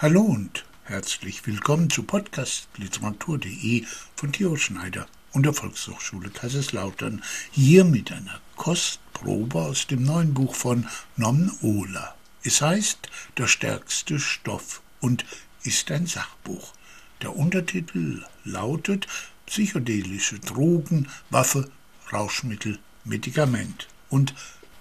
Hallo und herzlich willkommen zu podcastliteratur.de von Theo Schneider und der Volkshochschule Kaiserslautern. Hier mit einer Kostprobe aus dem neuen Buch von Nom Ohler. Es heißt Der stärkste Stoff und ist ein Sachbuch. Der Untertitel lautet Psychedelische Drogen, Waffe, Rauschmittel, Medikament. Und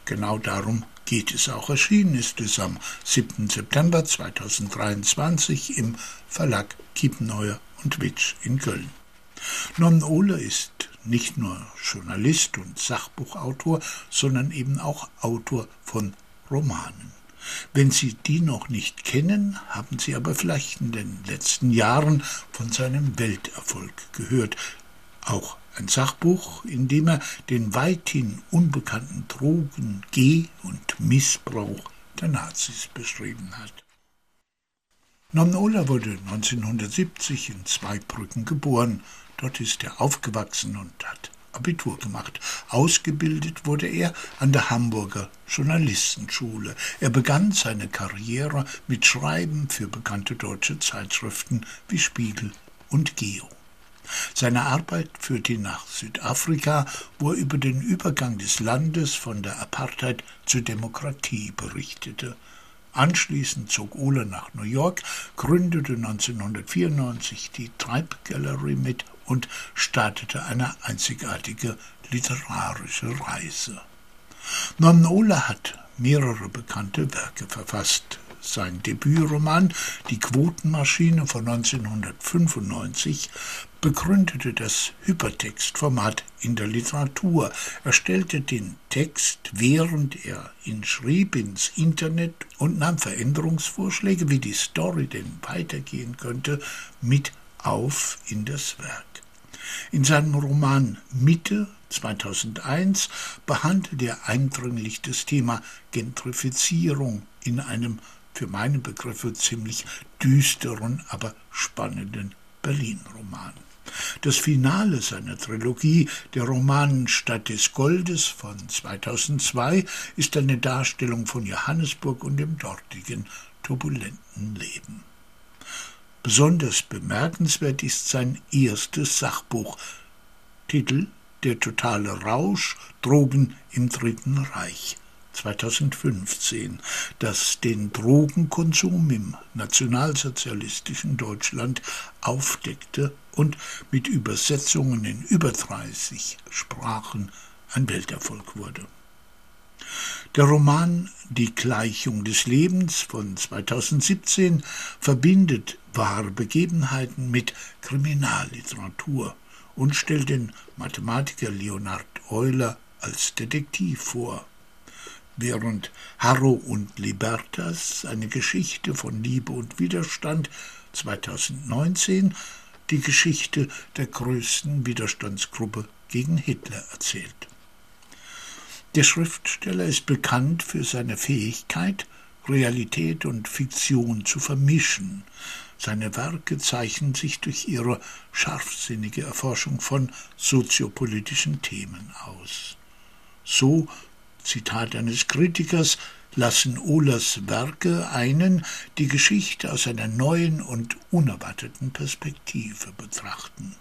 genau darum geht es auch. Erschienen ist es am 7. September 2023 im Verlag Kiepenheuer und Witsch in Köln. Non Ohle ist nicht nur Journalist und Sachbuchautor, sondern eben auch Autor von Romanen. Wenn Sie die noch nicht kennen, haben Sie aber vielleicht in den letzten Jahren von seinem Welterfolg gehört. Auch ein Sachbuch, in dem er den weithin unbekannten Drogen-, Geh- und Missbrauch der Nazis beschrieben hat. Nomola wurde 1970 in Zweibrücken geboren. Dort ist er aufgewachsen und hat Abitur gemacht. Ausgebildet wurde er an der Hamburger Journalistenschule. Er begann seine Karriere mit Schreiben für bekannte deutsche Zeitschriften wie Spiegel und Geo. Seine Arbeit führte ihn nach Südafrika, wo er über den Übergang des Landes von der Apartheid zur Demokratie berichtete. Anschließend zog Ohle nach New York, gründete 1994 die Tribe Gallery mit und startete eine einzigartige literarische Reise. Non Ohle hat mehrere bekannte Werke verfasst. Sein Debütroman Die Quotenmaschine von 1995 begründete das Hypertextformat in der Literatur. Er stellte den Text, während er ihn schrieb, ins Internet und nahm Veränderungsvorschläge, wie die Story denn weitergehen könnte, mit auf in das Werk. In seinem Roman Mitte 2001 behandelt er eindringlich das Thema Gentrifizierung in einem für meine Begriffe ziemlich düsteren, aber spannenden Berlin-Roman. Das Finale seiner Trilogie, der Roman Stadt des Goldes von 2002, ist eine Darstellung von Johannesburg und dem dortigen turbulenten Leben. Besonders bemerkenswert ist sein erstes Sachbuch. Titel Der totale Rausch, Drogen im Dritten Reich. 2015, das den Drogenkonsum im nationalsozialistischen Deutschland aufdeckte und mit Übersetzungen in über 30 Sprachen ein Welterfolg wurde. Der Roman Die Gleichung des Lebens von 2017 verbindet wahre Begebenheiten mit Kriminalliteratur und stellt den Mathematiker Leonhard Euler als Detektiv vor. Während Harro und Libertas eine Geschichte von Liebe und Widerstand 2019 die Geschichte der größten Widerstandsgruppe gegen Hitler erzählt. Der Schriftsteller ist bekannt für seine Fähigkeit, Realität und Fiktion zu vermischen. Seine Werke zeichnen sich durch ihre scharfsinnige Erforschung von soziopolitischen Themen aus. So, Zitat eines Kritikers, lassen Ohlers Werke einen die Geschichte aus einer neuen und unerwarteten Perspektive betrachten.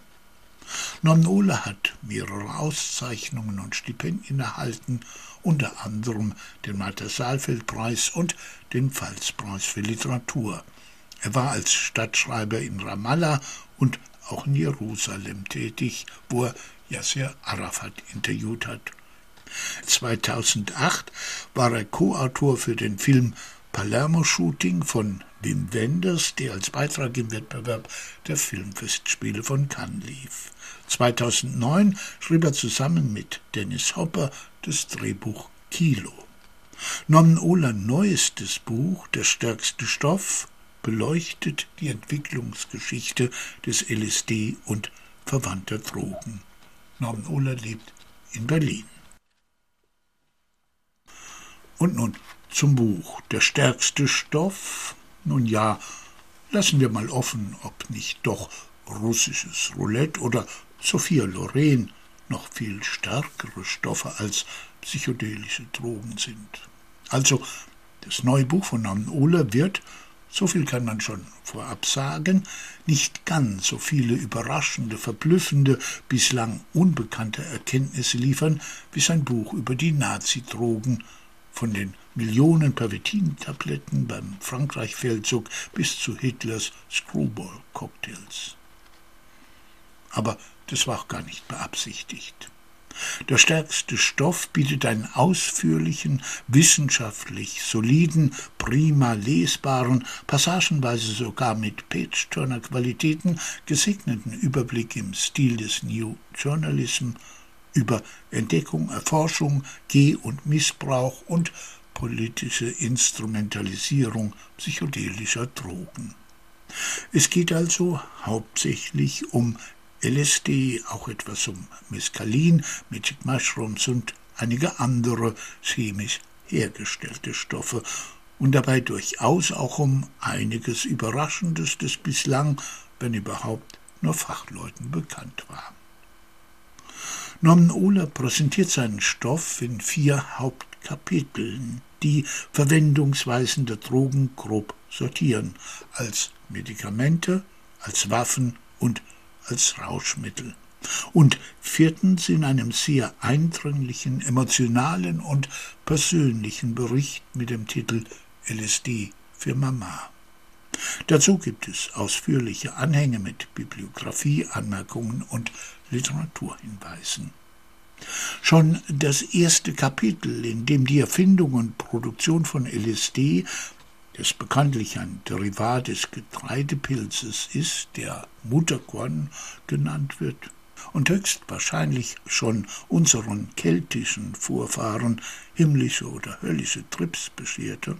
Non Ohler hat mehrere Auszeichnungen und Stipendien erhalten, unter anderem den Martha-Saalfeld-Preis und den Pfalzpreis für Literatur. Er war als Stadtschreiber in Ramallah und auch in Jerusalem tätig, wo er Yasser Arafat interviewt hat. 2008 war er Co-Autor für den Film Palermo-Shooting von Wim Wenders, der als Beitrag im Wettbewerb der Filmfestspiele von Cannes lief. 2009 schrieb er zusammen mit Dennis Hopper das Drehbuch Kilo. Non Ola neuestes Buch, Der stärkste Stoff, beleuchtet die Entwicklungsgeschichte des LSD und verwandter Drogen. Non Ola lebt in Berlin. Und nun zum Buch. Der stärkste Stoff? Nun ja, lassen wir mal offen, ob nicht doch russisches Roulette oder Sophia Loren noch viel stärkere Stoffe als psychedelische Drogen sind. Also, das neue Buch von Namen Ohler wird, so viel kann man schon vorab sagen, nicht ganz so viele überraschende, verblüffende, bislang unbekannte Erkenntnisse liefern wie sein Buch über die Nazidrogen, von den Millionen Pervitin-Tabletten beim Frankreich-Feldzug bis zu Hitlers Screwball-Cocktails. Aber das war auch gar nicht beabsichtigt. Der stärkste Stoff bietet einen ausführlichen, wissenschaftlich soliden, prima lesbaren, passagenweise sogar mit Page-Turner-Qualitäten gesegneten Überblick im Stil des New Journalism über Entdeckung, Erforschung, Geh- und Missbrauch und politische Instrumentalisierung psychedelischer Drogen. Es geht also hauptsächlich um LSD, auch etwas um Mescalin, Magic Mushrooms und einige andere chemisch hergestellte Stoffe und dabei durchaus auch um einiges Überraschendes, das bislang, wenn überhaupt, nur Fachleuten bekannt war. Norman Ohler präsentiert seinen Stoff in vier Hauptkapiteln, die Verwendungsweisen der Drogen grob sortieren, als Medikamente, als Waffen und als Rauschmittel. Und viertens in einem sehr eindringlichen, emotionalen und persönlichen Bericht mit dem Titel LSD für Mama. Dazu gibt es ausführliche Anhänge mit Bibliografie, Anmerkungen und Literaturhinweisen. Schon das erste Kapitel, in dem die Erfindung und Produktion von LSD das bekanntlich ein Derivat des Getreidepilzes ist, der Mutterkorn genannt wird und höchstwahrscheinlich schon unseren keltischen Vorfahren himmlische oder höllische Trips bescherte.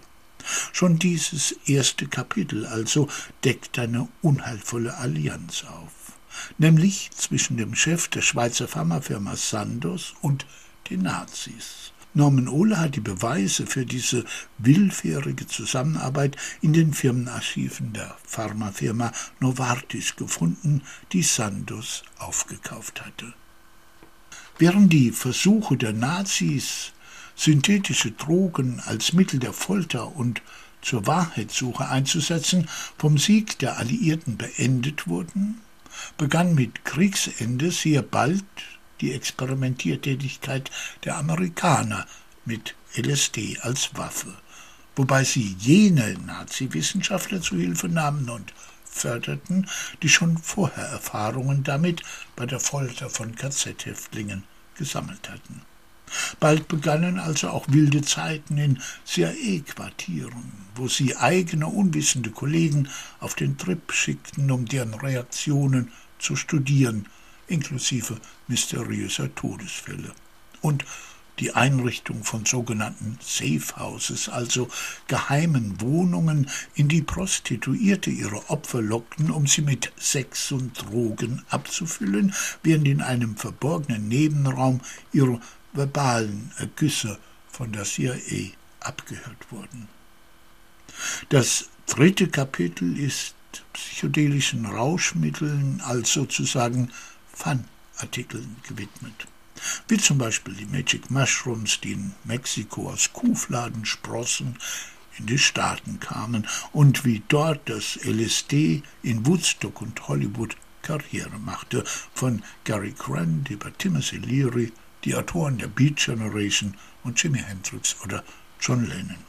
Schon dieses erste Kapitel also deckt eine unheilvolle Allianz auf, nämlich zwischen dem Chef der Schweizer Pharmafirma Sandoz und den Nazis. Norman Ohle hat die Beweise für diese willfährige Zusammenarbeit in den Firmenarchiven der Pharmafirma Novartis gefunden, die Sandoz aufgekauft hatte. Während die Versuche der Nazis, synthetische Drogen als Mittel der Folter und zur Wahrheitssuche einzusetzen, vom Sieg der Alliierten beendet wurden, begann mit Kriegsende sehr bald die Experimentiertätigkeit der Amerikaner mit LSD als Waffe, wobei sie jene Nazi-Wissenschaftler zu Hilfe nahmen und förderten, die schon vorher Erfahrungen damit bei der Folter von KZ-Häftlingen gesammelt hatten. Bald begannen also auch wilde Zeiten in CIA-Quartieren, wo sie eigene unwissende Kollegen auf den Trip schickten, um deren Reaktionen zu studieren inklusive mysteriöser Todesfälle. Und die Einrichtung von sogenannten Safe Houses, also geheimen Wohnungen, in die Prostituierte ihre Opfer lockten, um sie mit Sex und Drogen abzufüllen, während in einem verborgenen Nebenraum ihre verbalen Ergüsse von der CIA abgehört wurden. Das dritte Kapitel ist psychedelischen Rauschmitteln als sozusagen Fun-Artikeln gewidmet. Wie zum Beispiel die Magic Mushrooms, die in Mexiko aus Kuhfladensprossen in die Staaten kamen und wie dort das LSD in Woodstock und Hollywood Karriere machte, von Gary Grant über Timothy Leary, die Autoren der Beat Generation und Jimi Hendrix oder John Lennon.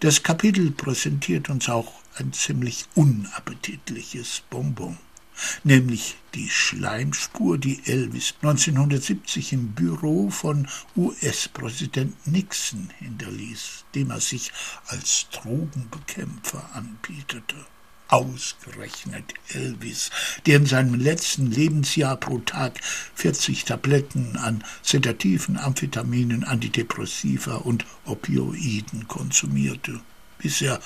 Das Kapitel präsentiert uns auch ein ziemlich unappetitliches Bonbon nämlich die Schleimspur, die Elvis 1970 im Büro von US-Präsident Nixon hinterließ, dem er sich als Drogenbekämpfer anbietete. Ausgerechnet Elvis, der in seinem letzten Lebensjahr pro Tag 40 Tabletten an Sedativen, Amphetaminen, Antidepressiva und Opioiden konsumierte, bis er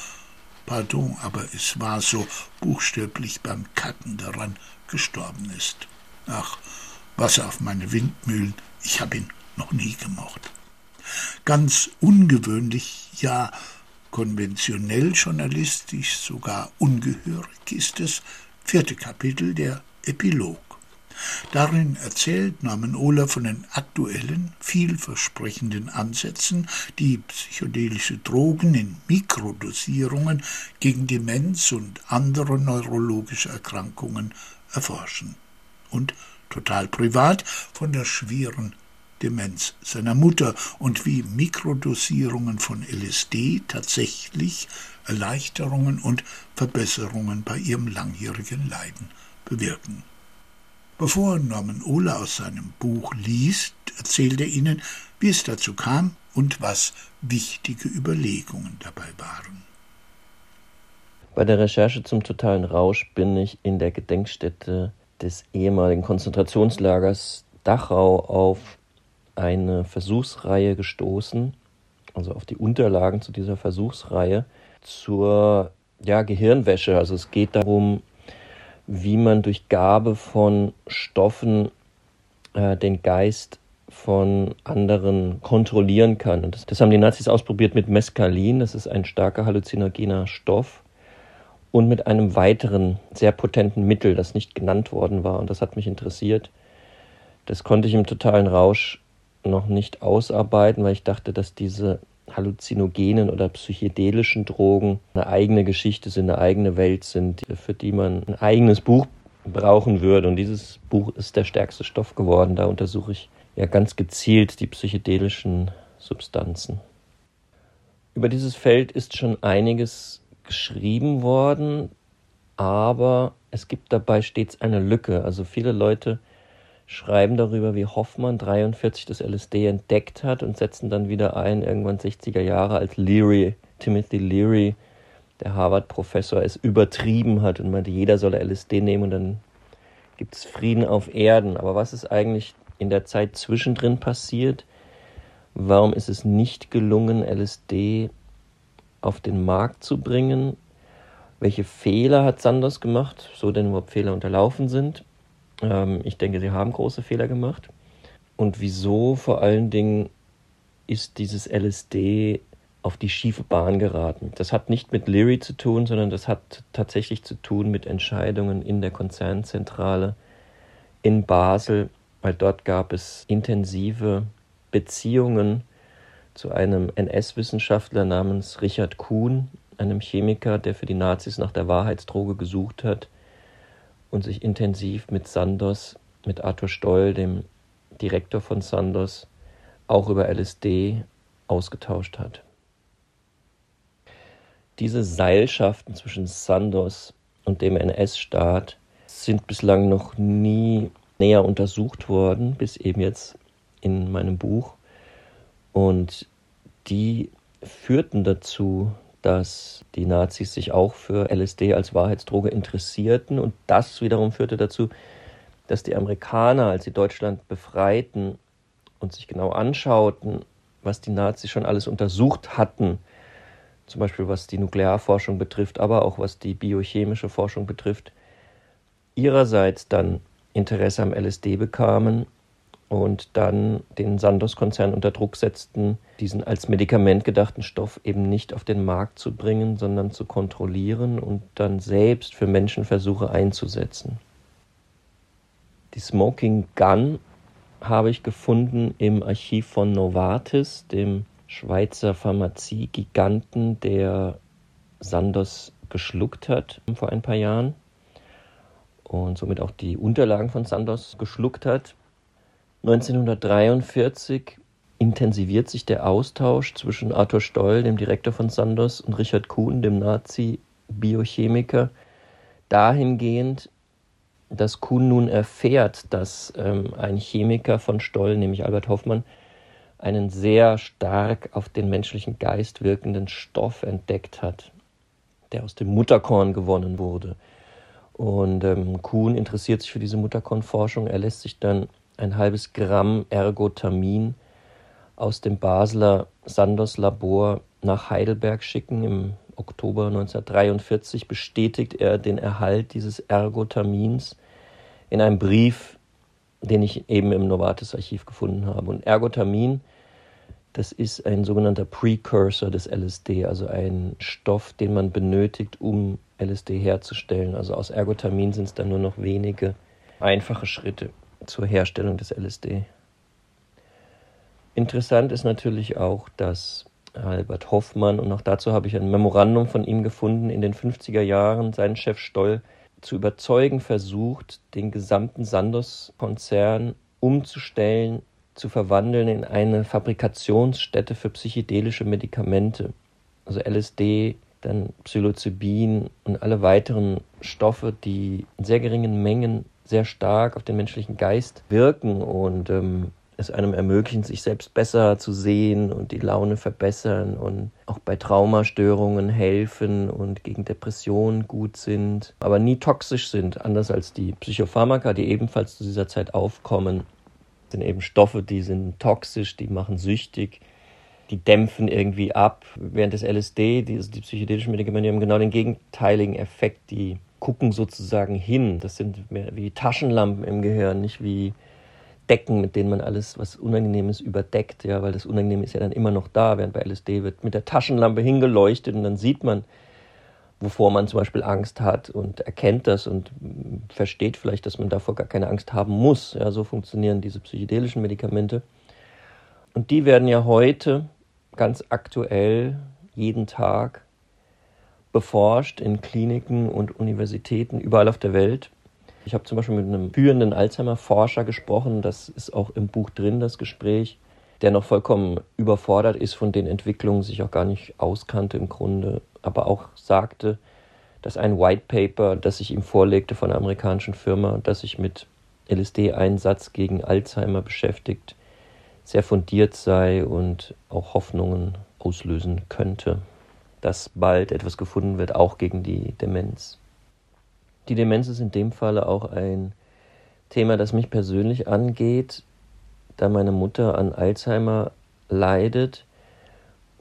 Pardon, aber es war so buchstäblich beim Kacken daran gestorben ist. Ach, Wasser auf meine Windmühlen, ich habe ihn noch nie gemocht. Ganz ungewöhnlich, ja konventionell journalistisch sogar ungehörig ist es vierte Kapitel der Epilog. Darin erzählt Norman Ohler von den aktuellen, vielversprechenden Ansätzen, die psychedelische Drogen in Mikrodosierungen gegen Demenz und andere neurologische Erkrankungen erforschen. Und total privat von der schweren Demenz seiner Mutter und wie Mikrodosierungen von LSD tatsächlich Erleichterungen und Verbesserungen bei ihrem langjährigen Leiden bewirken. Bevor Norman Ohler aus seinem Buch liest, erzählt er Ihnen, wie es dazu kam und was wichtige Überlegungen dabei waren. Bei der Recherche zum totalen Rausch bin ich in der Gedenkstätte des ehemaligen Konzentrationslagers Dachau auf eine Versuchsreihe gestoßen, also auf die Unterlagen zu dieser Versuchsreihe zur ja, Gehirnwäsche. Also es geht darum, wie man durch Gabe von Stoffen äh, den Geist von anderen kontrollieren kann. Und das, das haben die Nazis ausprobiert mit Mescalin, das ist ein starker halluzinogener Stoff, und mit einem weiteren sehr potenten Mittel, das nicht genannt worden war. Und das hat mich interessiert. Das konnte ich im totalen Rausch noch nicht ausarbeiten, weil ich dachte, dass diese halluzinogenen oder psychedelischen Drogen eine eigene Geschichte sind, eine eigene Welt sind, für die man ein eigenes Buch brauchen würde. Und dieses Buch ist der stärkste Stoff geworden. Da untersuche ich ja ganz gezielt die psychedelischen Substanzen. Über dieses Feld ist schon einiges geschrieben worden, aber es gibt dabei stets eine Lücke. Also viele Leute schreiben darüber, wie Hoffmann 43 das LSD entdeckt hat und setzen dann wieder ein, irgendwann 60er Jahre, als Leary, Timothy Leary, der Harvard-Professor, es übertrieben hat und meinte, jeder solle LSD nehmen und dann gibt es Frieden auf Erden. Aber was ist eigentlich in der Zeit zwischendrin passiert? Warum ist es nicht gelungen, LSD auf den Markt zu bringen? Welche Fehler hat Sanders gemacht, so denn überhaupt Fehler unterlaufen sind? Ähm, ich denke, sie haben große Fehler gemacht. Und wieso vor allen Dingen ist dieses LSD auf die schiefe Bahn geraten? Das hat nicht mit Leary zu tun, sondern das hat tatsächlich zu tun mit Entscheidungen in der Konzernzentrale in Basel, weil dort gab es intensive Beziehungen zu einem NS-Wissenschaftler namens Richard Kuhn, einem Chemiker, der für die Nazis nach der Wahrheitsdroge gesucht hat und sich intensiv mit Sandos, mit Arthur Stoll, dem Direktor von Sandos, auch über LSD ausgetauscht hat. Diese Seilschaften zwischen Sandos und dem NS-Staat sind bislang noch nie näher untersucht worden, bis eben jetzt in meinem Buch. Und die führten dazu, dass die Nazis sich auch für LSD als Wahrheitsdroge interessierten. Und das wiederum führte dazu, dass die Amerikaner, als sie Deutschland befreiten und sich genau anschauten, was die Nazis schon alles untersucht hatten, zum Beispiel was die Nuklearforschung betrifft, aber auch was die biochemische Forschung betrifft, ihrerseits dann Interesse am LSD bekamen und dann den Sandoz-Konzern unter Druck setzten, diesen als Medikament gedachten Stoff eben nicht auf den Markt zu bringen, sondern zu kontrollieren und dann selbst für Menschenversuche einzusetzen. Die Smoking Gun habe ich gefunden im Archiv von Novartis, dem Schweizer Pharmaziegiganten, der Sandoz geschluckt hat vor ein paar Jahren und somit auch die Unterlagen von Sandoz geschluckt hat. 1943 intensiviert sich der Austausch zwischen Arthur Stoll, dem Direktor von Sandoz, und Richard Kuhn, dem Nazi-Biochemiker, dahingehend, dass Kuhn nun erfährt, dass ähm, ein Chemiker von Stoll, nämlich Albert Hoffmann, einen sehr stark auf den menschlichen Geist wirkenden Stoff entdeckt hat, der aus dem Mutterkorn gewonnen wurde. Und ähm, Kuhn interessiert sich für diese Mutterkornforschung. Er lässt sich dann ein halbes Gramm Ergotamin aus dem Basler Sandoz Labor nach Heidelberg schicken. Im Oktober 1943 bestätigt er den Erhalt dieses Ergotamins in einem Brief, den ich eben im Novartis Archiv gefunden habe. Und Ergotamin, das ist ein sogenannter Precursor des LSD, also ein Stoff, den man benötigt, um LSD herzustellen. Also aus Ergotamin sind es dann nur noch wenige einfache Schritte zur Herstellung des LSD. Interessant ist natürlich auch, dass Albert Hoffmann, und auch dazu habe ich ein Memorandum von ihm gefunden, in den 50er Jahren seinen Chef Stoll zu überzeugen versucht, den gesamten Sandoz-Konzern umzustellen, zu verwandeln in eine Fabrikationsstätte für psychedelische Medikamente. Also LSD, dann Psilocybin und alle weiteren Stoffe, die in sehr geringen Mengen sehr stark auf den menschlichen Geist wirken und ähm, es einem ermöglichen, sich selbst besser zu sehen und die Laune verbessern und auch bei Traumastörungen helfen und gegen Depressionen gut sind, aber nie toxisch sind, anders als die Psychopharmaka, die ebenfalls zu dieser Zeit aufkommen. Sind eben Stoffe, die sind toxisch, die machen süchtig, die dämpfen irgendwie ab. Während des LSD, die, also die psychedelischen Medikamente, haben genau den gegenteiligen Effekt, die gucken sozusagen hin. Das sind mehr wie Taschenlampen im Gehirn, nicht wie Decken, mit denen man alles, was Unangenehmes überdeckt, ja, weil das Unangenehme ist ja dann immer noch da, während bei LSD wird mit der Taschenlampe hingeleuchtet und dann sieht man, wovor man zum Beispiel Angst hat und erkennt das und versteht vielleicht, dass man davor gar keine Angst haben muss. Ja, so funktionieren diese psychedelischen Medikamente. Und die werden ja heute ganz aktuell jeden Tag beforscht in Kliniken und Universitäten überall auf der Welt. Ich habe zum Beispiel mit einem führenden Alzheimer-Forscher gesprochen, das ist auch im Buch drin, das Gespräch, der noch vollkommen überfordert ist von den Entwicklungen, sich auch gar nicht auskannte im Grunde, aber auch sagte, dass ein White Paper, das ich ihm vorlegte von einer amerikanischen Firma, das sich mit LSD-Einsatz gegen Alzheimer beschäftigt, sehr fundiert sei und auch Hoffnungen auslösen könnte, dass bald etwas gefunden wird, auch gegen die Demenz. Die Demenz ist in dem Falle auch ein Thema, das mich persönlich angeht, da meine Mutter an Alzheimer leidet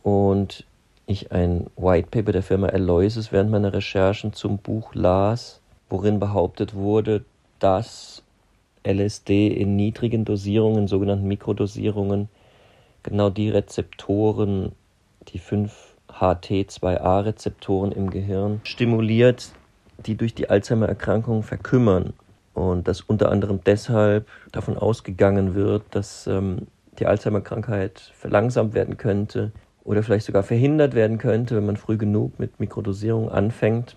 und ich ein White Paper der Firma Aloysius während meiner Recherchen zum Buch las, worin behauptet wurde, dass LSD in niedrigen Dosierungen, sogenannten Mikrodosierungen, genau die Rezeptoren, die 5-HT2A-Rezeptoren im Gehirn stimuliert, die durch die Alzheimer-Erkrankung verkümmern. Und dass unter anderem deshalb davon ausgegangen wird, dass ähm, die Alzheimer-Krankheit verlangsamt werden könnte oder vielleicht sogar verhindert werden könnte, wenn man früh genug mit Mikrodosierung anfängt.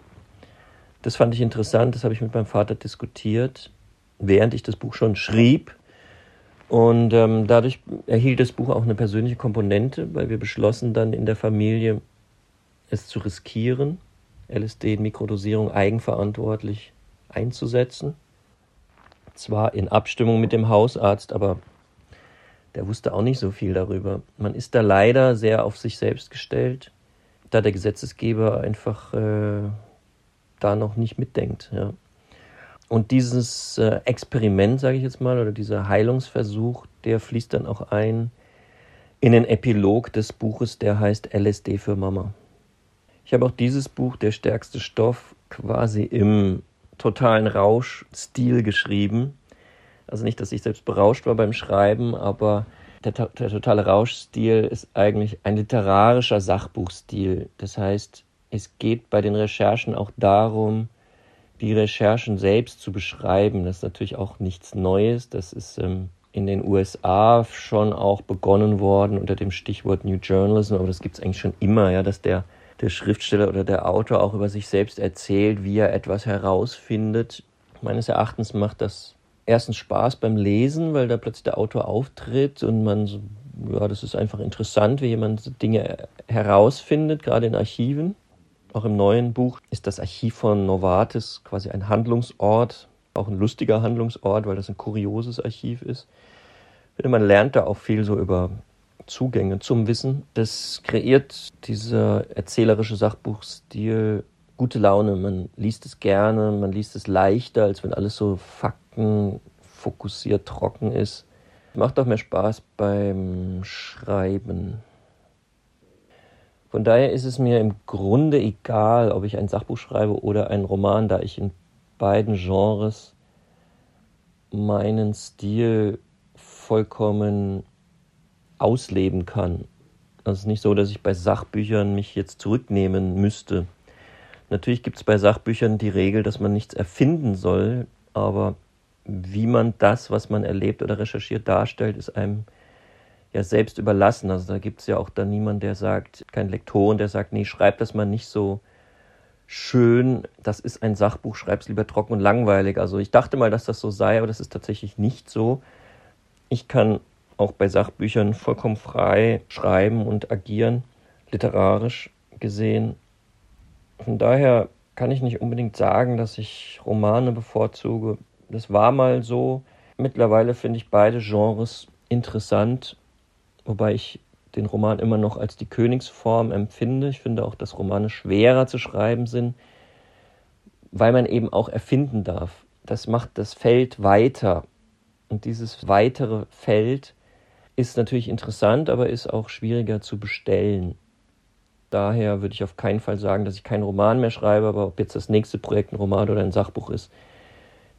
Das fand ich interessant, das habe ich mit meinem Vater diskutiert, während ich das Buch schon schrieb. Und ähm, dadurch erhielt das Buch auch eine persönliche Komponente, weil wir beschlossen dann in der Familie, es zu riskieren LSD in Mikrodosierung eigenverantwortlich einzusetzen. Zwar in Abstimmung mit dem Hausarzt, aber der wusste auch nicht so viel darüber. Man ist da leider sehr auf sich selbst gestellt, da der Gesetzesgeber einfach äh, da noch nicht mitdenkt. Ja. Und dieses äh, Experiment, sage ich jetzt mal, oder dieser Heilungsversuch, der fließt dann auch ein in den Epilog des Buches, der heißt LSD für Mama. Ich habe auch dieses Buch, Der stärkste Stoff, quasi im totalen Rauschstil geschrieben. Also nicht, dass ich selbst berauscht war beim Schreiben, aber der, der totale Rauschstil ist eigentlich ein literarischer Sachbuchstil. Das heißt, es geht bei den Recherchen auch darum, die Recherchen selbst zu beschreiben. Das ist natürlich auch nichts Neues. Das ist ähm, in den USA schon auch begonnen worden unter dem Stichwort New Journalism, aber das gibt es eigentlich schon immer, ja, dass der der Schriftsteller oder der Autor auch über sich selbst erzählt, wie er etwas herausfindet. Meines Erachtens macht das erstens Spaß beim Lesen, weil da plötzlich der Autor auftritt und man, ja, das ist einfach interessant, wie jemand Dinge herausfindet, gerade in Archiven. Auch im neuen Buch ist das Archiv von Novartis quasi ein Handlungsort, auch ein lustiger Handlungsort, weil das ein kurioses Archiv ist. Man lernt da auch viel so über Zugänge zum Wissen. Das kreiert dieser erzählerische Sachbuchstil gute Laune. Man liest es gerne, man liest es leichter, als wenn alles so faktenfokussiert trocken ist. Macht auch mehr Spaß beim Schreiben. Von daher ist es mir im Grunde egal, ob ich ein Sachbuch schreibe oder einen Roman, da ich in beiden Genres meinen Stil vollkommen ausleben kann. Also es ist nicht so, dass ich bei Sachbüchern mich jetzt zurücknehmen müsste. Natürlich gibt es bei Sachbüchern die Regel, dass man nichts erfinden soll, aber wie man das, was man erlebt oder recherchiert, darstellt, ist einem ja selbst überlassen. Also da gibt es ja auch dann niemanden, der sagt, kein Lektoren, der sagt, nee, schreib das mal nicht so schön, das ist ein Sachbuch, schreib es lieber trocken und langweilig. Also ich dachte mal, dass das so sei, aber das ist tatsächlich nicht so. Ich kann auch bei Sachbüchern vollkommen frei schreiben und agieren, literarisch gesehen. Von daher kann ich nicht unbedingt sagen, dass ich Romane bevorzuge. Das war mal so. Mittlerweile finde ich beide Genres interessant, wobei ich den Roman immer noch als die Königsform empfinde. Ich finde auch, dass Romane schwerer zu schreiben sind, weil man eben auch erfinden darf. Das macht das Feld weiter. Und dieses weitere Feld ist natürlich interessant, aber ist auch schwieriger zu bestellen. Daher würde ich auf keinen Fall sagen, dass ich keinen Roman mehr schreibe, aber ob jetzt das nächste Projekt ein Roman oder ein Sachbuch ist,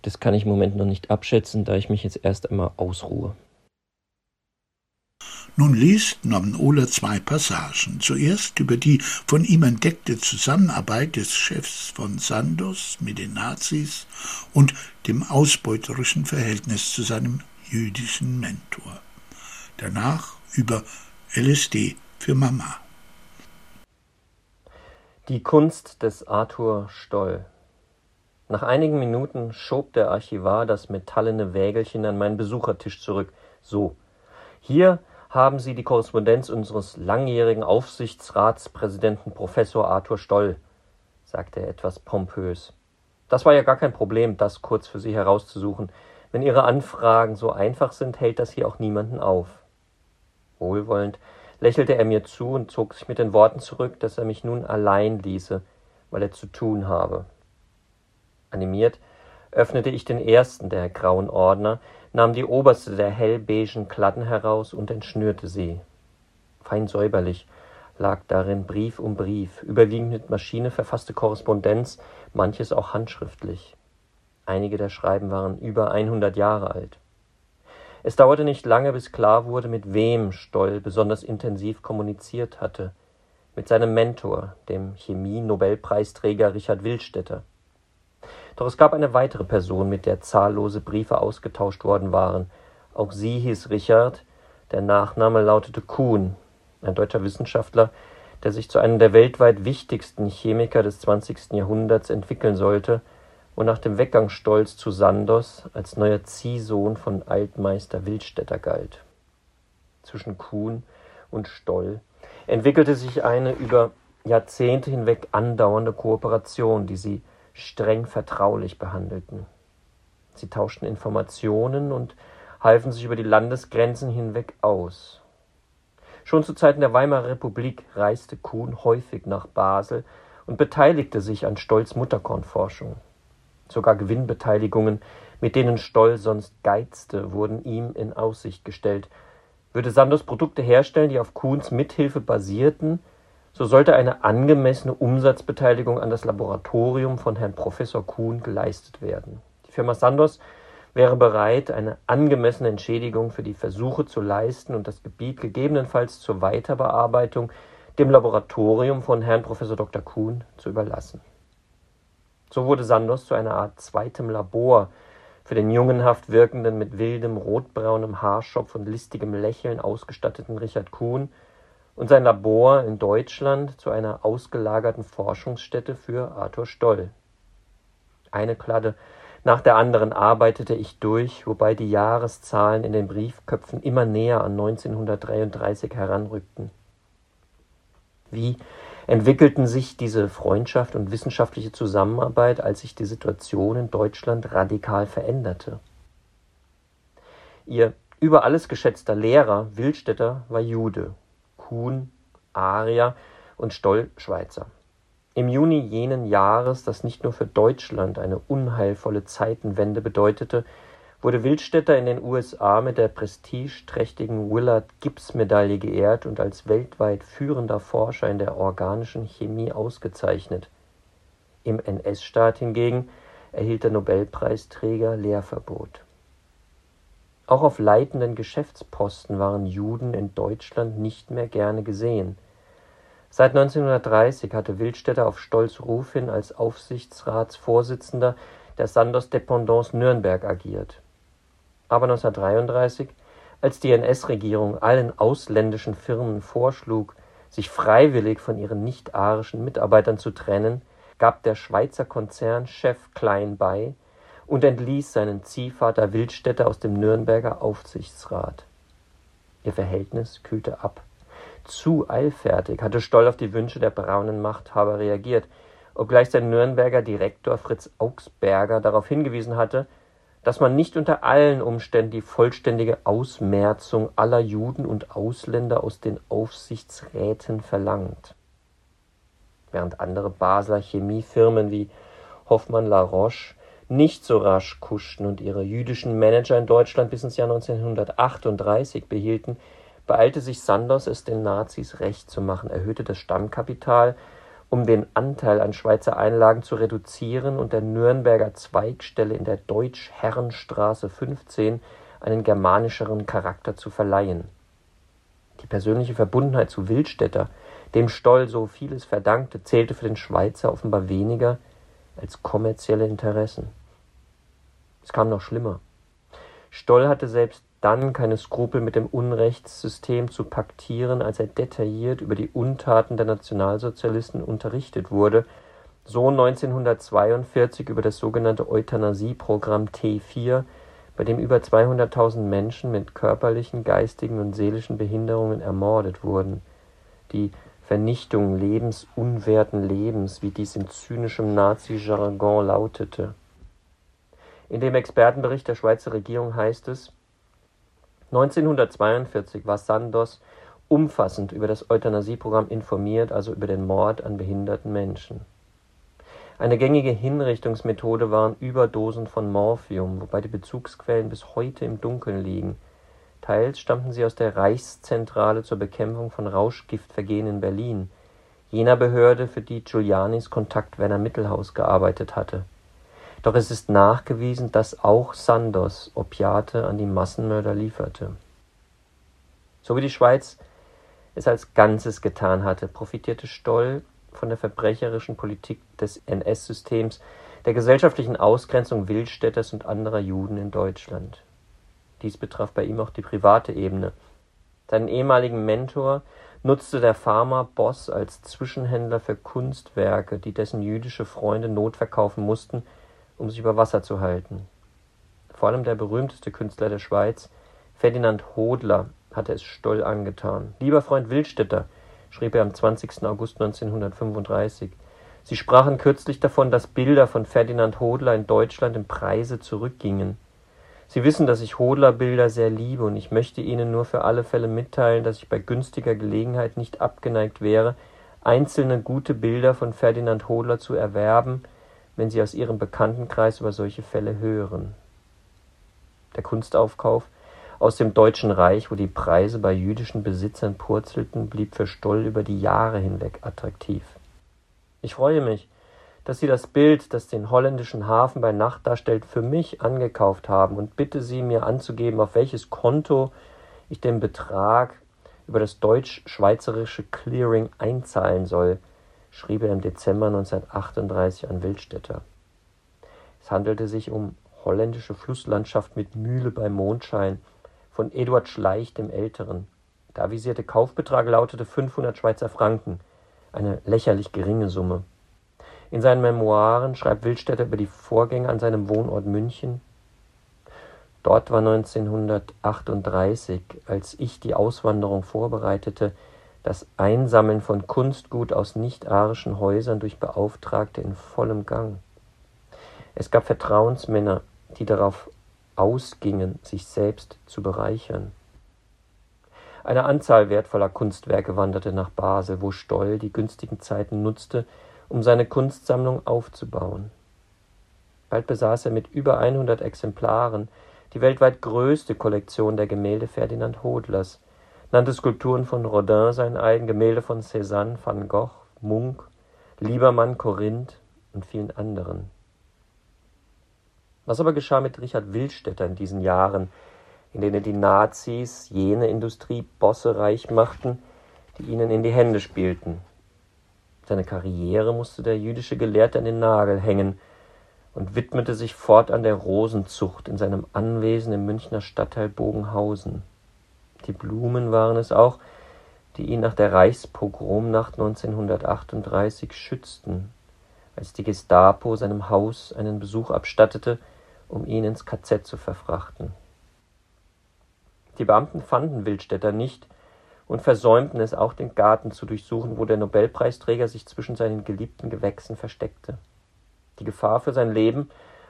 das kann ich im Moment noch nicht abschätzen, da ich mich jetzt erst einmal ausruhe. Nun liest Norman Ohler zwei Passagen. Zuerst über die von ihm entdeckte Zusammenarbeit des Chefs von Sandos mit den Nazis und dem ausbeuterischen Verhältnis zu seinem jüdischen Mentor. Danach über LSD für Mama. Die Kunst des Arthur Stoll. Nach einigen Minuten schob der Archivar das metallene Wägelchen an meinen Besuchertisch zurück. So, hier haben Sie die Korrespondenz unseres langjährigen Aufsichtsratspräsidenten Professor Arthur Stoll, sagte er etwas pompös. Das war ja gar kein Problem, das kurz für Sie herauszusuchen. Wenn Ihre Anfragen so einfach sind, hält das hier auch niemanden auf. Wohlwollend lächelte er mir zu und zog sich mit den Worten zurück, dass er mich nun allein ließe, weil er zu tun habe. Animiert öffnete ich den ersten der grauen Ordner, nahm die oberste der hellbeigen Kladden heraus und entschnürte sie. Fein säuberlich lag darin Brief um Brief, überwiegend mit Maschine verfasste Korrespondenz, manches auch handschriftlich. Einige der Schreiben waren über einhundert Jahre alt. Es dauerte nicht lange, bis klar wurde, mit wem Stoll besonders intensiv kommuniziert hatte. Mit seinem Mentor, dem Chemie-Nobelpreisträger Richard Wildstetter. Doch es gab eine weitere Person, mit der zahllose Briefe ausgetauscht worden waren. Auch sie hieß Richard, der Nachname lautete Kuhn, ein deutscher Wissenschaftler, der sich zu einem der weltweit wichtigsten Chemiker des 20. Jahrhunderts entwickeln sollte – und nach dem Weggang Stolz zu Sandos als neuer Ziehsohn von Altmeister Wildstätter galt. Zwischen Kuhn und Stoll entwickelte sich eine über Jahrzehnte hinweg andauernde Kooperation, die sie streng vertraulich behandelten. Sie tauschten Informationen und halfen sich über die Landesgrenzen hinweg aus. Schon zu Zeiten der Weimarer Republik reiste Kuhn häufig nach Basel und beteiligte sich an Stolz Mutterkornforschung. Sogar Gewinnbeteiligungen, mit denen Stoll sonst geizte, wurden ihm in Aussicht gestellt. Würde Sandos Produkte herstellen, die auf Kuhns Mithilfe basierten, so sollte eine angemessene Umsatzbeteiligung an das Laboratorium von Herrn Professor Kuhn geleistet werden. Die Firma Sandos wäre bereit, eine angemessene Entschädigung für die Versuche zu leisten und das Gebiet gegebenenfalls zur Weiterbearbeitung dem Laboratorium von Herrn Professor Dr. Kuhn zu überlassen. So wurde Sandos zu einer Art zweitem Labor für den jungenhaft wirkenden, mit wildem, rotbraunem Haarschopf und listigem Lächeln ausgestatteten Richard Kuhn und sein Labor in Deutschland zu einer ausgelagerten Forschungsstätte für Arthur Stoll. Eine Kladde nach der anderen arbeitete ich durch, wobei die Jahreszahlen in den Briefköpfen immer näher an 1933 heranrückten. Wie entwickelten sich diese Freundschaft und wissenschaftliche Zusammenarbeit, als sich die Situation in Deutschland radikal veränderte. Ihr über alles geschätzter Lehrer Wildstätter war Jude, Kuhn, Arier und Stoll Schweizer. Im Juni jenen Jahres, das nicht nur für Deutschland eine unheilvolle Zeitenwende bedeutete, wurde Wildstätter in den USA mit der prestigeträchtigen Willard-Gibbs-Medaille geehrt und als weltweit führender Forscher in der organischen Chemie ausgezeichnet. Im NS-Staat hingegen erhielt der Nobelpreisträger Lehrverbot. Auch auf leitenden Geschäftsposten waren Juden in Deutschland nicht mehr gerne gesehen. Seit 1930 hatte Wildstätter auf Stolz Ruf hin als Aufsichtsratsvorsitzender der Sandos Dependance Nürnberg agiert. Aber 1933, als die NS-Regierung allen ausländischen Firmen vorschlug, sich freiwillig von ihren nicht-arischen Mitarbeitern zu trennen, gab der Schweizer Konzernchef klein bei und entließ seinen Ziehvater Wildstätter aus dem Nürnberger Aufsichtsrat. Ihr Verhältnis kühlte ab. Zu eilfertig hatte Stoll auf die Wünsche der braunen Machthaber reagiert, obgleich sein Nürnberger Direktor Fritz Augsberger darauf hingewiesen hatte, dass man nicht unter allen Umständen die vollständige Ausmerzung aller Juden und Ausländer aus den Aufsichtsräten verlangt. Während andere Basler Chemiefirmen wie Hoffmann La Roche nicht so rasch kuschten und ihre jüdischen Manager in Deutschland bis ins Jahr 1938 behielten, beeilte sich Sanders, es den Nazis recht zu machen, erhöhte das Stammkapital, um den Anteil an Schweizer Einlagen zu reduzieren und der Nürnberger Zweigstelle in der Deutsch-Herrenstraße 15 einen germanischeren Charakter zu verleihen. Die persönliche Verbundenheit zu Wildstätter, dem Stoll so vieles verdankte, zählte für den Schweizer offenbar weniger als kommerzielle Interessen. Es kam noch schlimmer. Stoll hatte selbst dann keine Skrupel mit dem Unrechtssystem zu paktieren, als er detailliert über die Untaten der Nationalsozialisten unterrichtet wurde, so 1942 über das sogenannte Euthanasieprogramm T4, bei dem über 200.000 Menschen mit körperlichen, geistigen und seelischen Behinderungen ermordet wurden. Die Vernichtung lebensunwerten Lebens, wie dies in zynischem Nazi-Jargon lautete. In dem Expertenbericht der Schweizer Regierung heißt es, 1942 war Sandos umfassend über das Euthanasieprogramm informiert, also über den Mord an behinderten Menschen. Eine gängige Hinrichtungsmethode waren Überdosen von Morphium, wobei die Bezugsquellen bis heute im Dunkeln liegen. Teils stammten sie aus der Reichszentrale zur Bekämpfung von Rauschgiftvergehen in Berlin, jener Behörde, für die Giulianis Kontakt Werner Mittelhaus gearbeitet hatte. Doch es ist nachgewiesen, dass auch Sandos Opiate an die Massenmörder lieferte. So wie die Schweiz es als Ganzes getan hatte, profitierte Stoll von der verbrecherischen Politik des NS-Systems, der gesellschaftlichen Ausgrenzung Wildstädters und anderer Juden in Deutschland. Dies betraf bei ihm auch die private Ebene. Seinen ehemaligen Mentor nutzte der Pharma-Boss als Zwischenhändler für Kunstwerke, die dessen jüdische Freunde notverkaufen mussten, um sich über Wasser zu halten. Vor allem der berühmteste Künstler der Schweiz, Ferdinand Hodler, hatte es Stoll angetan. Lieber Freund Wildstätter, schrieb er am 20. August 1935, Sie sprachen kürzlich davon, dass Bilder von Ferdinand Hodler in Deutschland im Preise zurückgingen. Sie wissen, dass ich Hodler-Bilder sehr liebe, und ich möchte Ihnen nur für alle Fälle mitteilen, dass ich bei günstiger Gelegenheit nicht abgeneigt wäre, einzelne gute Bilder von Ferdinand Hodler zu erwerben, wenn Sie aus Ihrem Bekanntenkreis über solche Fälle hören. Der Kunstaufkauf aus dem Deutschen Reich, wo die Preise bei jüdischen Besitzern purzelten, blieb für Stoll über die Jahre hinweg attraktiv. Ich freue mich, dass Sie das Bild, das den holländischen Hafen bei Nacht darstellt, für mich angekauft haben und bitte Sie mir anzugeben, auf welches Konto ich den Betrag über das deutsch-schweizerische Clearing einzahlen soll, schrieb er im Dezember 1938 an Wildstätter. Es handelte sich um holländische Flusslandschaft mit Mühle bei Mondschein von Eduard Schleich dem Älteren. Der avisierte Kaufbetrag lautete 500 Schweizer Franken, eine lächerlich geringe Summe. In seinen Memoiren schreibt Wildstätter über die Vorgänge an seinem Wohnort München. Dort war 1938, als ich die Auswanderung vorbereitete, das Einsammeln von Kunstgut aus nicht-arischen Häusern durch Beauftragte in vollem Gang. Es gab Vertrauensmänner, die darauf ausgingen, sich selbst zu bereichern. Eine Anzahl wertvoller Kunstwerke wanderte nach Basel, wo Stoll die günstigen Zeiten nutzte, um seine Kunstsammlung aufzubauen. Bald besaß er mit über 100 Exemplaren die weltweit größte Kollektion der Gemälde Ferdinand Hodlers, nannte Skulpturen von Rodin sein eigen, Gemälde von Cézanne, Van Gogh, Munch, Liebermann, Korinth und vielen anderen. Was aber geschah mit Richard Wildstätter in diesen Jahren, in denen die Nazis jene Industriebosse reich machten, die ihnen in die Hände spielten? Seine Karriere musste der jüdische Gelehrte an den Nagel hängen, und widmete sich fortan der Rosenzucht in seinem Anwesen im Münchner Stadtteil Bogenhausen. Die Blumen waren es auch, die ihn nach der Reichspogromnacht 1938 schützten, als die Gestapo seinem Haus einen Besuch abstattete, um ihn ins KZ zu verfrachten. Die Beamten fanden Wildstätter nicht und versäumten es auch, den Garten zu durchsuchen, wo der Nobelpreisträger sich zwischen seinen geliebten Gewächsen versteckte. Die Gefahr für sein Leben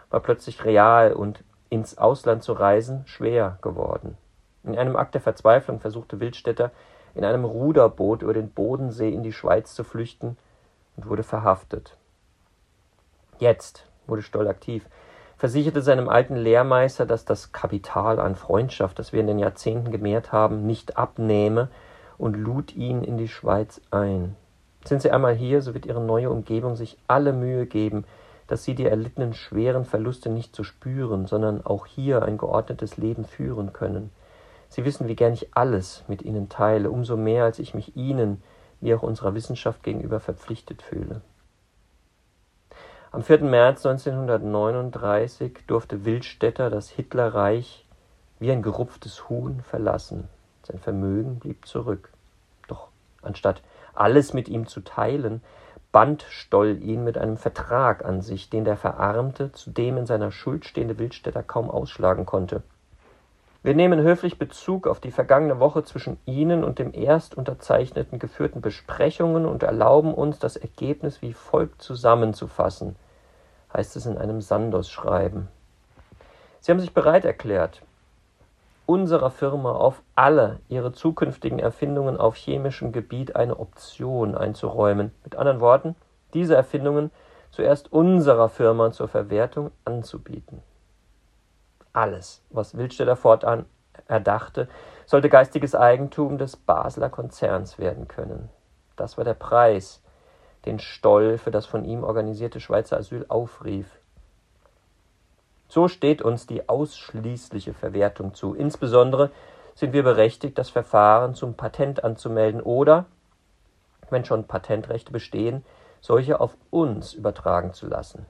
war plötzlich real und ins Ausland zu reisen schwer geworden. In einem Akt der Verzweiflung versuchte Wildstätter, in einem Ruderboot über den Bodensee in die Schweiz zu flüchten und wurde verhaftet. Jetzt wurde Stoll aktiv, versicherte seinem alten Lehrmeister, dass das Kapital an Freundschaft, das wir in den Jahrzehnten gemehrt haben, nicht abnehme und lud ihn in die Schweiz ein. Sind Sie einmal hier, so wird Ihre neue Umgebung sich alle Mühe geben, dass Sie die erlittenen schweren Verluste nicht zu spüren, sondern auch hier ein geordnetes Leben führen können. Sie wissen, wie gern ich alles mit Ihnen teile, umso mehr, als ich mich Ihnen, wie auch unserer Wissenschaft gegenüber verpflichtet fühle. Am 4. März 1939 durfte Wildstätter das Hitlerreich wie ein gerupftes Huhn verlassen. Sein Vermögen blieb zurück. Doch anstatt alles mit ihm zu teilen, band Stoll ihn mit einem Vertrag an sich, den der verarmte, zudem in seiner Schuld stehende Wildstätter kaum ausschlagen konnte. Wir nehmen höflich Bezug auf die vergangene Woche zwischen Ihnen und dem erst unterzeichneten geführten Besprechungen und erlauben uns, das Ergebnis wie folgt zusammenzufassen heißt es in einem Sandos-Schreiben. Sie haben sich bereit erklärt, unserer Firma auf alle ihre zukünftigen Erfindungen auf chemischem Gebiet eine Option einzuräumen. Mit anderen Worten, diese Erfindungen zuerst unserer Firma zur Verwertung anzubieten. Alles, was Wildstetter fortan erdachte, sollte geistiges Eigentum des Basler Konzerns werden können. Das war der Preis, den Stoll für das von ihm organisierte Schweizer Asyl aufrief. So steht uns die ausschließliche Verwertung zu. Insbesondere sind wir berechtigt, das Verfahren zum Patent anzumelden oder, wenn schon Patentrechte bestehen, solche auf uns übertragen zu lassen.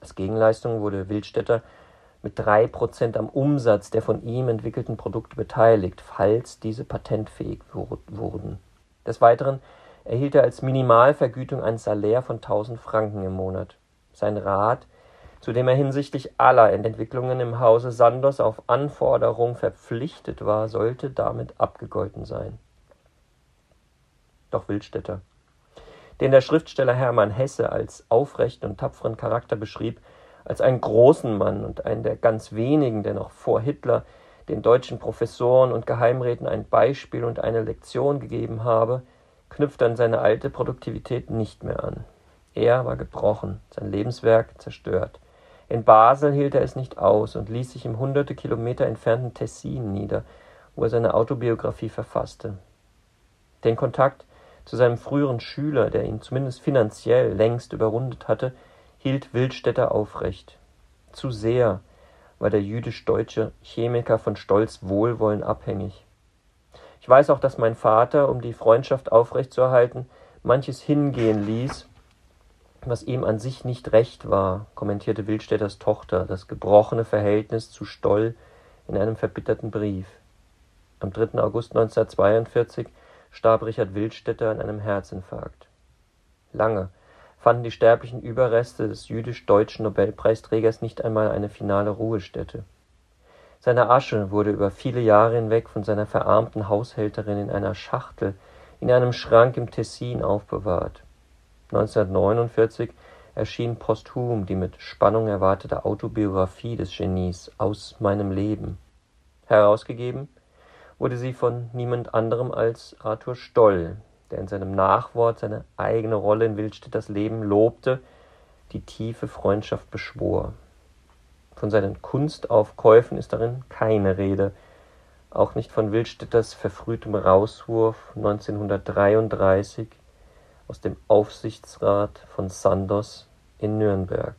Als Gegenleistung wurde Wildstätter mit drei Prozent am Umsatz der von ihm entwickelten Produkte beteiligt, falls diese patentfähig wurden. Des Weiteren erhielt er als Minimalvergütung ein Salär von 1000 Franken im Monat. Sein Rat, zu dem er hinsichtlich aller Entwicklungen im Hause Sandos auf Anforderung verpflichtet war, sollte damit abgegolten sein. Doch Wildstätter, den der Schriftsteller Hermann Hesse als aufrechten und tapferen Charakter beschrieb, als einen großen Mann und einen der ganz wenigen, der noch vor Hitler den deutschen Professoren und Geheimräten ein Beispiel und eine Lektion gegeben habe, knüpfte an seine alte Produktivität nicht mehr an. Er war gebrochen, sein Lebenswerk zerstört. In Basel hielt er es nicht aus und ließ sich im hunderte Kilometer entfernten Tessin nieder, wo er seine Autobiografie verfasste. Den Kontakt zu seinem früheren Schüler, der ihn zumindest finanziell längst überrundet hatte, hielt Wildstätter aufrecht. Zu sehr war der jüdisch-deutsche Chemiker von Stolz Wohlwollen abhängig. Ich weiß auch, dass mein Vater, um die Freundschaft aufrechtzuerhalten, manches hingehen ließ, was ihm an sich nicht recht war, kommentierte Wildstädters Tochter das gebrochene Verhältnis zu Stoll in einem verbitterten Brief. Am 3. August 1942 starb Richard Wildstätter an einem Herzinfarkt. Lange fanden die sterblichen Überreste des jüdisch-deutschen Nobelpreisträgers nicht einmal eine finale Ruhestätte. Seine Asche wurde über viele Jahre hinweg von seiner verarmten Haushälterin in einer Schachtel in einem Schrank im Tessin aufbewahrt. 1949 erschien posthum die mit Spannung erwartete Autobiografie des Genies Aus meinem Leben. Herausgegeben wurde sie von niemand anderem als Arthur Stoll, der in seinem Nachwort seine eigene Rolle in Wildstädters Leben lobte, die tiefe Freundschaft beschwor. Von seinen Kunstaufkäufen ist darin keine Rede, auch nicht von Wildstädters verfrühtem Rauswurf 1933 aus dem Aufsichtsrat von Sandos in Nürnberg.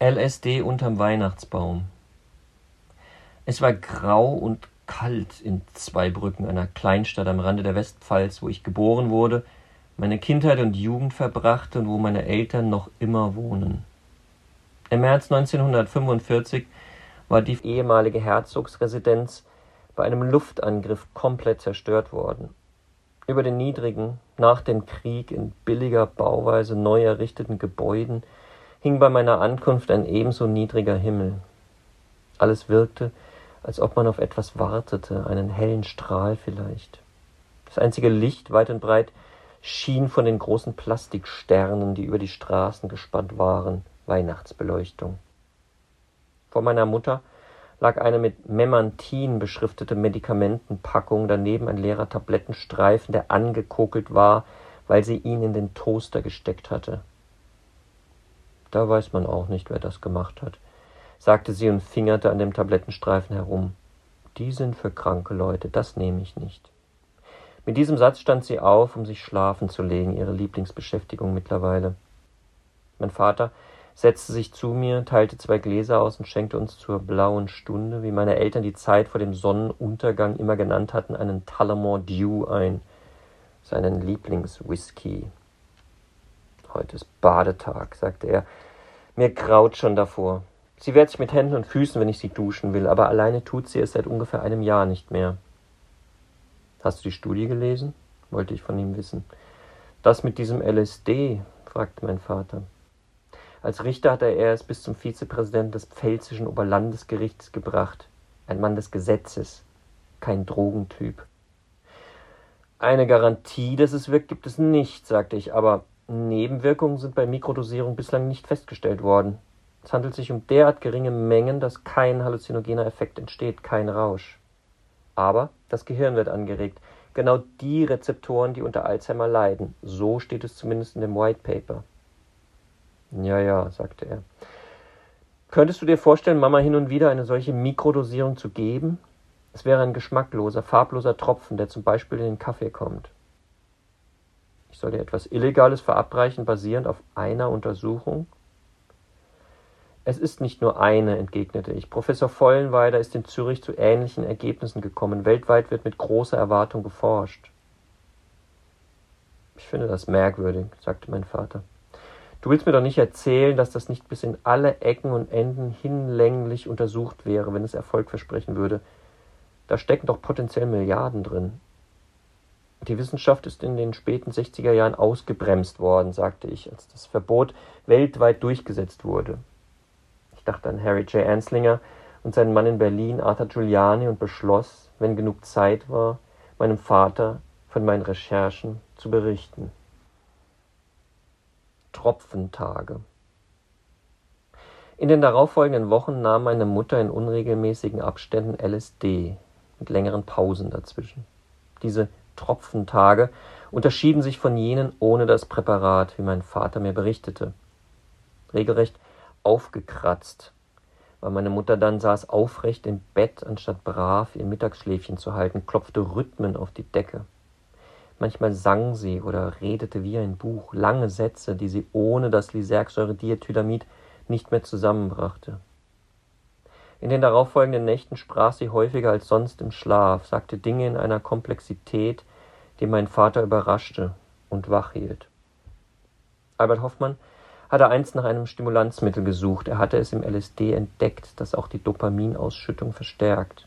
LSD unterm Weihnachtsbaum. Es war grau und kalt in Zweibrücken, einer Kleinstadt am Rande der Westpfalz, wo ich geboren wurde meine Kindheit und Jugend verbrachte und wo meine Eltern noch immer wohnen. Im März 1945 war die ehemalige Herzogsresidenz bei einem Luftangriff komplett zerstört worden. Über den niedrigen, nach dem Krieg in billiger Bauweise neu errichteten Gebäuden hing bei meiner Ankunft ein ebenso niedriger Himmel. Alles wirkte, als ob man auf etwas wartete, einen hellen Strahl vielleicht. Das einzige Licht weit und breit schien von den großen Plastiksternen, die über die Straßen gespannt waren, Weihnachtsbeleuchtung. Vor meiner Mutter lag eine mit Memantin beschriftete Medikamentenpackung, daneben ein leerer Tablettenstreifen, der angekokelt war, weil sie ihn in den Toaster gesteckt hatte. Da weiß man auch nicht, wer das gemacht hat, sagte sie und fingerte an dem Tablettenstreifen herum. Die sind für kranke Leute, das nehme ich nicht. Mit diesem Satz stand sie auf, um sich schlafen zu legen, ihre Lieblingsbeschäftigung mittlerweile. Mein Vater setzte sich zu mir, teilte zwei Gläser aus und schenkte uns zur blauen Stunde, wie meine Eltern die Zeit vor dem Sonnenuntergang immer genannt hatten, einen Tullamore Dew ein, seinen Lieblingswhisky. Heute ist Badetag, sagte er. Mir graut schon davor. Sie wehrt sich mit Händen und Füßen, wenn ich sie duschen will, aber alleine tut sie es seit ungefähr einem Jahr nicht mehr. Hast du die Studie gelesen? wollte ich von ihm wissen. Das mit diesem LSD? fragte mein Vater. Als Richter hatte er es bis zum Vizepräsidenten des Pfälzischen Oberlandesgerichts gebracht. Ein Mann des Gesetzes, kein Drogentyp. Eine Garantie, dass es wirkt, gibt es nicht, sagte ich, aber Nebenwirkungen sind bei Mikrodosierung bislang nicht festgestellt worden. Es handelt sich um derart geringe Mengen, dass kein halluzinogener Effekt entsteht, kein Rausch. Aber das Gehirn wird angeregt. Genau die Rezeptoren, die unter Alzheimer leiden. So steht es zumindest in dem White Paper. Ja, ja, sagte er. Könntest du dir vorstellen, Mama hin und wieder eine solche Mikrodosierung zu geben? Es wäre ein geschmackloser, farbloser Tropfen, der zum Beispiel in den Kaffee kommt. Ich soll dir etwas Illegales verabreichen, basierend auf einer Untersuchung? Es ist nicht nur eine, entgegnete ich. Professor Vollenweider ist in Zürich zu ähnlichen Ergebnissen gekommen. Weltweit wird mit großer Erwartung geforscht. Ich finde das merkwürdig, sagte mein Vater. Du willst mir doch nicht erzählen, dass das nicht bis in alle Ecken und Enden hinlänglich untersucht wäre, wenn es Erfolg versprechen würde. Da stecken doch potenziell Milliarden drin. Die Wissenschaft ist in den späten 60er Jahren ausgebremst worden, sagte ich, als das Verbot weltweit durchgesetzt wurde. Ich dachte an Harry J. Anslinger und seinen Mann in Berlin, Arthur Giuliani, und beschloss, wenn genug Zeit war, meinem Vater von meinen Recherchen zu berichten. Tropfentage. In den darauffolgenden Wochen nahm meine Mutter in unregelmäßigen Abständen LSD mit längeren Pausen dazwischen. Diese Tropfentage unterschieden sich von jenen ohne das Präparat, wie mein Vater mir berichtete. Regelrecht aufgekratzt, weil meine Mutter dann saß aufrecht im Bett, anstatt brav ihr Mittagsschläfchen zu halten, klopfte Rhythmen auf die Decke. Manchmal sang sie oder redete wie ein Buch, lange Sätze, die sie ohne das Lysergsäure-Diethylamid nicht mehr zusammenbrachte. In den darauffolgenden Nächten sprach sie häufiger als sonst im Schlaf, sagte Dinge in einer Komplexität, die mein Vater überraschte und wach hielt. Albert Hoffmann hatte einst nach einem Stimulanzmittel gesucht. Er hatte es im LSD entdeckt, das auch die Dopaminausschüttung verstärkt.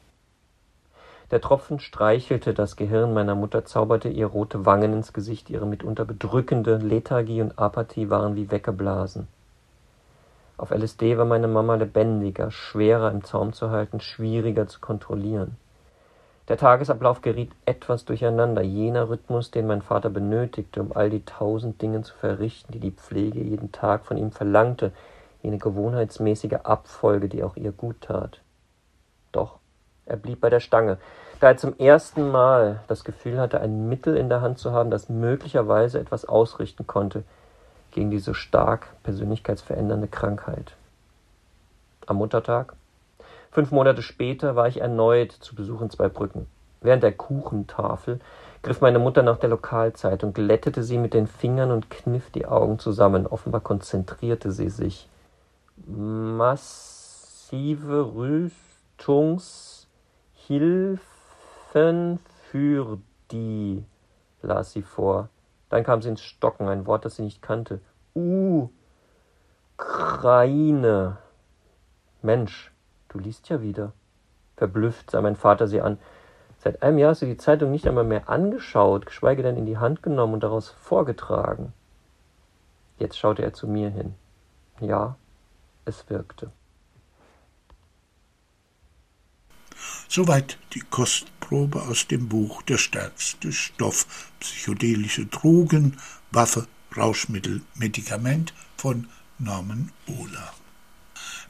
Der Tropfen streichelte das Gehirn meiner Mutter, zauberte ihr rote Wangen ins Gesicht, ihre mitunter bedrückende Lethargie und Apathie waren wie weggeblasen. Auf LSD war meine Mama lebendiger, schwerer im Zaum zu halten, schwieriger zu kontrollieren. Der Tagesablauf geriet etwas durcheinander, jener Rhythmus, den mein Vater benötigte, um all die tausend Dinge zu verrichten, die die Pflege jeden Tag von ihm verlangte, jene gewohnheitsmäßige Abfolge, die auch ihr gut tat. Doch er blieb bei der Stange, da er zum ersten Mal das Gefühl hatte, ein Mittel in der Hand zu haben, das möglicherweise etwas ausrichten konnte gegen diese stark persönlichkeitsverändernde Krankheit. Am Muttertag, fünf Monate später, war ich erneut zu Besuch in Zweibrücken. Während der Kuchentafel griff meine Mutter nach der Lokalzeitung, glättete sie mit den Fingern und kniff die Augen zusammen. Offenbar konzentrierte sie sich. Massive Rüstungs Hilfen für die, las sie vor. Dann kam sie ins Stocken, ein Wort, das sie nicht kannte. Uh, Kraine. Mensch, du liest ja wieder. Verblüfft sah mein Vater sie an. Seit einem Jahr hast du die Zeitung nicht einmal mehr angeschaut, geschweige denn in die Hand genommen und daraus vorgetragen. Jetzt schaute er zu mir hin. Ja, es wirkte. Soweit die Kostprobe aus dem Buch Der stärkste Stoff, psychedelische Drogen, Waffe, Rauschmittel, Medikament von Norman Ohler.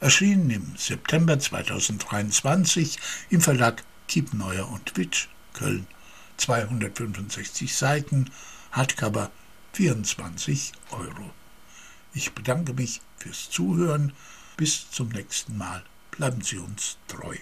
Erschienen im September 2023 im Verlag Kiepeneuer und Witsch, Köln. 265 Seiten, Hardcover 24 Euro. Ich bedanke mich fürs Zuhören. Bis zum nächsten Mal. Bleiben Sie uns treu.